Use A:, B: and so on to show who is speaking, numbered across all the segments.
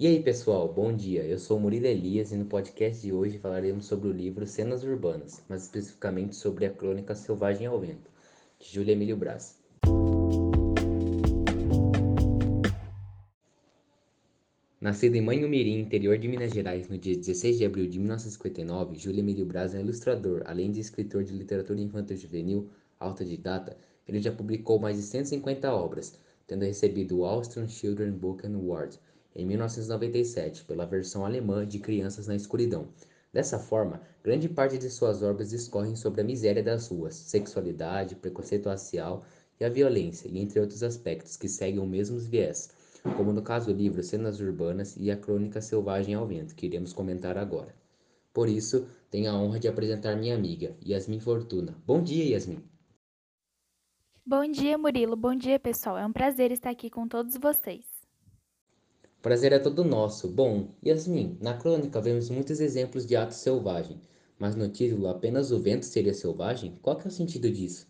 A: E aí, pessoal, bom dia. Eu sou Murilo Elias e no podcast de hoje falaremos sobre o livro Cenas Urbanas, mais especificamente sobre a crônica Selvagem ao Vento, de Júlia Emílio Braz. Nascida em Manhumirim, interior de Minas Gerais, no dia 16 de abril de 1959, Júlia Emílio Braz é ilustrador, além de escritor de literatura infantil juvenil autodidata, ele já publicou mais de 150 obras, tendo recebido o Austrian Children's Book Award em 1997 pela versão alemã de Crianças na Escuridão. Dessa forma, grande parte de suas obras discorrem sobre a miséria das ruas, sexualidade, preconceito racial e a violência, e entre outros aspectos que seguem o mesmo viés, como no caso do livro Cenas Urbanas e a Crônica Selvagem ao Vento, que iremos comentar agora. Por isso, tenho a honra de apresentar minha amiga, Yasmin Fortuna. Bom dia, Yasmin!
B: Bom dia, Murilo. Bom dia, pessoal. É um prazer estar aqui com todos vocês.
A: Prazer é todo nosso. Bom, Yasmin, na crônica vemos muitos exemplos de atos selvagens, mas no título apenas o vento seria selvagem? Qual que é o sentido disso?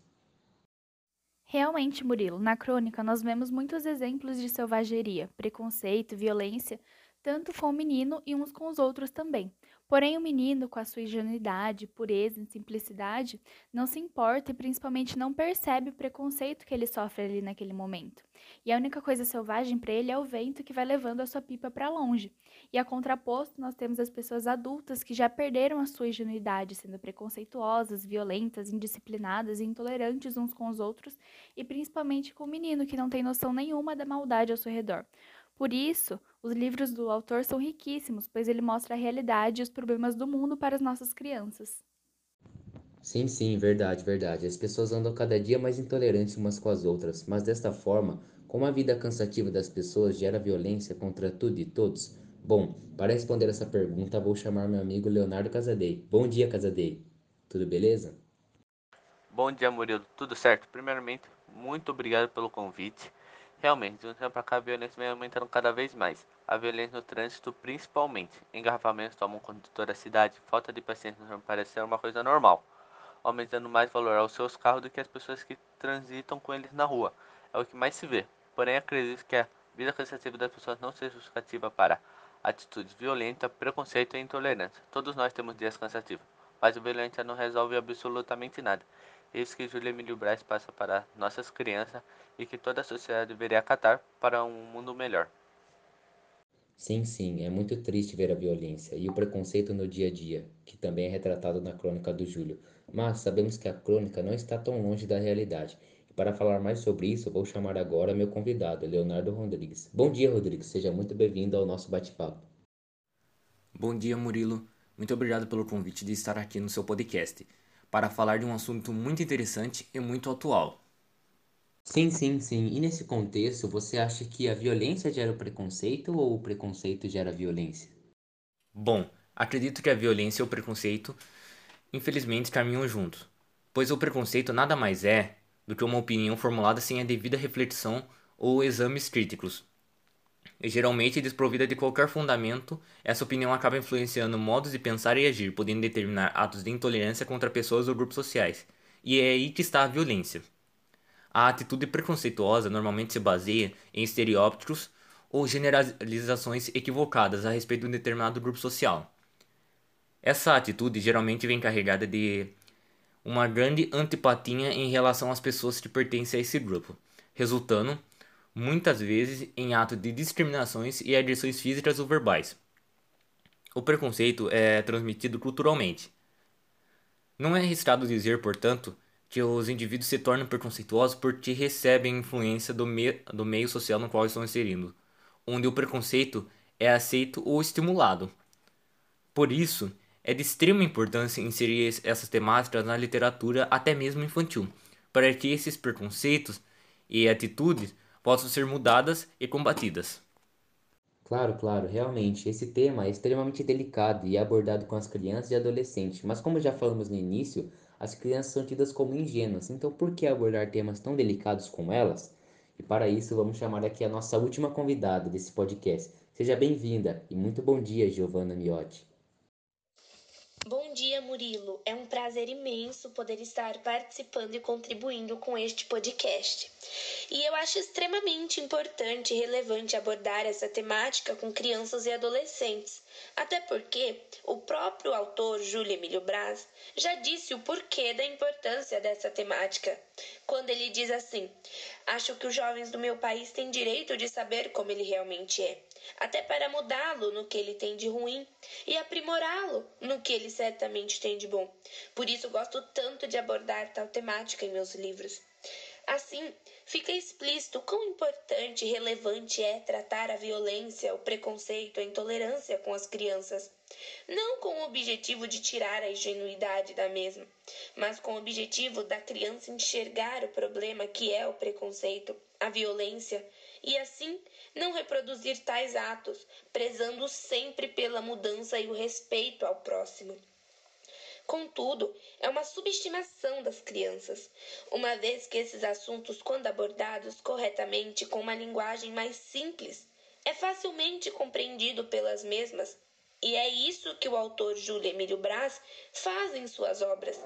B: Realmente, Murilo, na crônica nós vemos muitos exemplos de selvageria, preconceito, violência, tanto com o menino e uns com os outros também. Porém, o menino, com a sua ingenuidade, pureza e simplicidade, não se importa e principalmente não percebe o preconceito que ele sofre ali naquele momento. E a única coisa selvagem para ele é o vento que vai levando a sua pipa para longe. E a contraposto, nós temos as pessoas adultas que já perderam a sua ingenuidade, sendo preconceituosas, violentas, indisciplinadas e intolerantes uns com os outros, e principalmente com o menino que não tem noção nenhuma da maldade ao seu redor. Por isso, os livros do autor são riquíssimos, pois ele mostra a realidade e os problemas do mundo para as nossas crianças.
A: Sim, sim, verdade, verdade. As pessoas andam cada dia mais intolerantes umas com as outras, mas desta forma, como a vida cansativa das pessoas gera violência contra tudo e todos? Bom, para responder essa pergunta, vou chamar meu amigo Leonardo Casadei. Bom dia, Casadei. Tudo beleza?
C: Bom dia, Murilo. Tudo certo? Primeiramente, muito obrigado pelo convite. Realmente, de um tempo para cá, a violência vem aumentando cada vez mais. A violência no trânsito, principalmente. Engarrafamentos tomam conta de a cidade. Falta de paciência não parece ser uma coisa normal. Aumentando mais valor aos seus carros do que as pessoas que transitam com eles na rua. É o que mais se vê. Porém, acredito que a vida cansativa das pessoas não seja justificativa para atitudes violentas, preconceito e intolerância. Todos nós temos dias cansativos. Mas a violência não resolve absolutamente nada. Isso que Júlia Emílio Braz passa para nossas crianças e que toda a sociedade deveria acatar para um mundo melhor.
A: Sim, sim, é muito triste ver a violência e o preconceito no dia a dia, que também é retratado na crônica do Júlio. Mas sabemos que a crônica não está tão longe da realidade. E para falar mais sobre isso, vou chamar agora meu convidado, Leonardo Rodrigues. Bom dia, Rodrigues. Seja muito bem-vindo ao nosso bate-papo.
D: Bom dia, Murilo. Muito obrigado pelo convite de estar aqui no seu podcast para falar de um assunto muito interessante e muito atual.
A: Sim, sim, sim. E nesse contexto, você acha que a violência gera o preconceito ou o preconceito gera a violência?
D: Bom, acredito que a violência e o preconceito, infelizmente, caminham juntos, pois o preconceito nada mais é do que uma opinião formulada sem a devida reflexão ou exames críticos, geralmente desprovida de qualquer fundamento, essa opinião acaba influenciando modos de pensar e agir, podendo determinar atos de intolerância contra pessoas ou grupos sociais. E é aí que está a violência. A atitude preconceituosa normalmente se baseia em estereótipos ou generalizações equivocadas a respeito de um determinado grupo social. Essa atitude geralmente vem carregada de uma grande antipatia em relação às pessoas que pertencem a esse grupo, resultando muitas vezes em atos de discriminações e agressões físicas ou verbais. O preconceito é transmitido culturalmente. Não é arriscado dizer, portanto, que os indivíduos se tornam preconceituosos porque recebem influência do, me do meio social no qual estão inserindo, onde o preconceito é aceito ou estimulado. Por isso, é de extrema importância inserir essas temáticas na literatura até mesmo infantil, para que esses preconceitos e atitudes possam ser mudadas e combatidas.
A: Claro, claro, realmente, esse tema é extremamente delicado e é abordado com as crianças e adolescentes, mas como já falamos no início, as crianças são tidas como ingênuas, então por que abordar temas tão delicados com elas? E para isso vamos chamar aqui a nossa última convidada desse podcast. Seja bem-vinda e muito bom dia, Giovana Miotti.
E: Bom dia, Murilo. É um prazer imenso poder estar participando e contribuindo com este podcast. E eu acho extremamente importante e relevante abordar essa temática com crianças e adolescentes, até porque o próprio autor Júlio Emílio Braz já disse o porquê da importância dessa temática, quando ele diz assim: Acho que os jovens do meu país têm direito de saber como ele realmente é, até para mudá-lo no que ele tem de ruim e aprimorá-lo no que ele certamente tem de bom. Por isso gosto tanto de abordar tal temática em meus livros. Assim, fica explícito quão importante e relevante é tratar a violência, o preconceito, a intolerância com as crianças, não com o objetivo de tirar a ingenuidade da mesma, mas com o objetivo da criança enxergar o problema que é o preconceito, a violência, e assim não reproduzir tais atos, prezando sempre pela mudança e o respeito ao próximo. Contudo, é uma subestimação das crianças, uma vez que esses assuntos, quando abordados corretamente com uma linguagem mais simples, é facilmente compreendido pelas mesmas e é isso que o autor Júlio Emílio Braz faz em suas obras.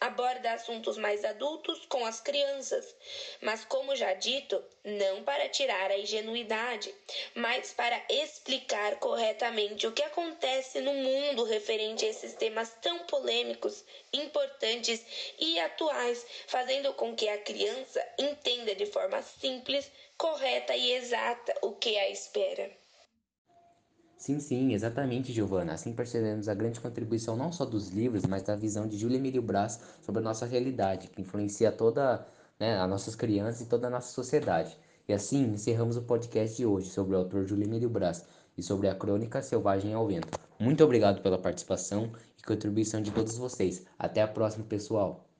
E: Aborda assuntos mais adultos com as crianças, mas, como já dito, não para tirar a ingenuidade, mas para explicar corretamente o que acontece no mundo referente a esses temas tão polêmicos, importantes e atuais, fazendo com que a criança entenda de forma simples, correta e exata o que a espera.
A: Sim, sim, exatamente, Giovana. Assim percebemos a grande contribuição não só dos livros, mas da visão de Júlia Emílio Brás sobre a nossa realidade, que influencia toda né, as nossas crianças e toda a nossa sociedade. E assim encerramos o podcast de hoje sobre o autor Júlio Emílio Brás e sobre a crônica Selvagem ao Vento. Muito obrigado pela participação e contribuição de todos vocês. Até a próxima, pessoal!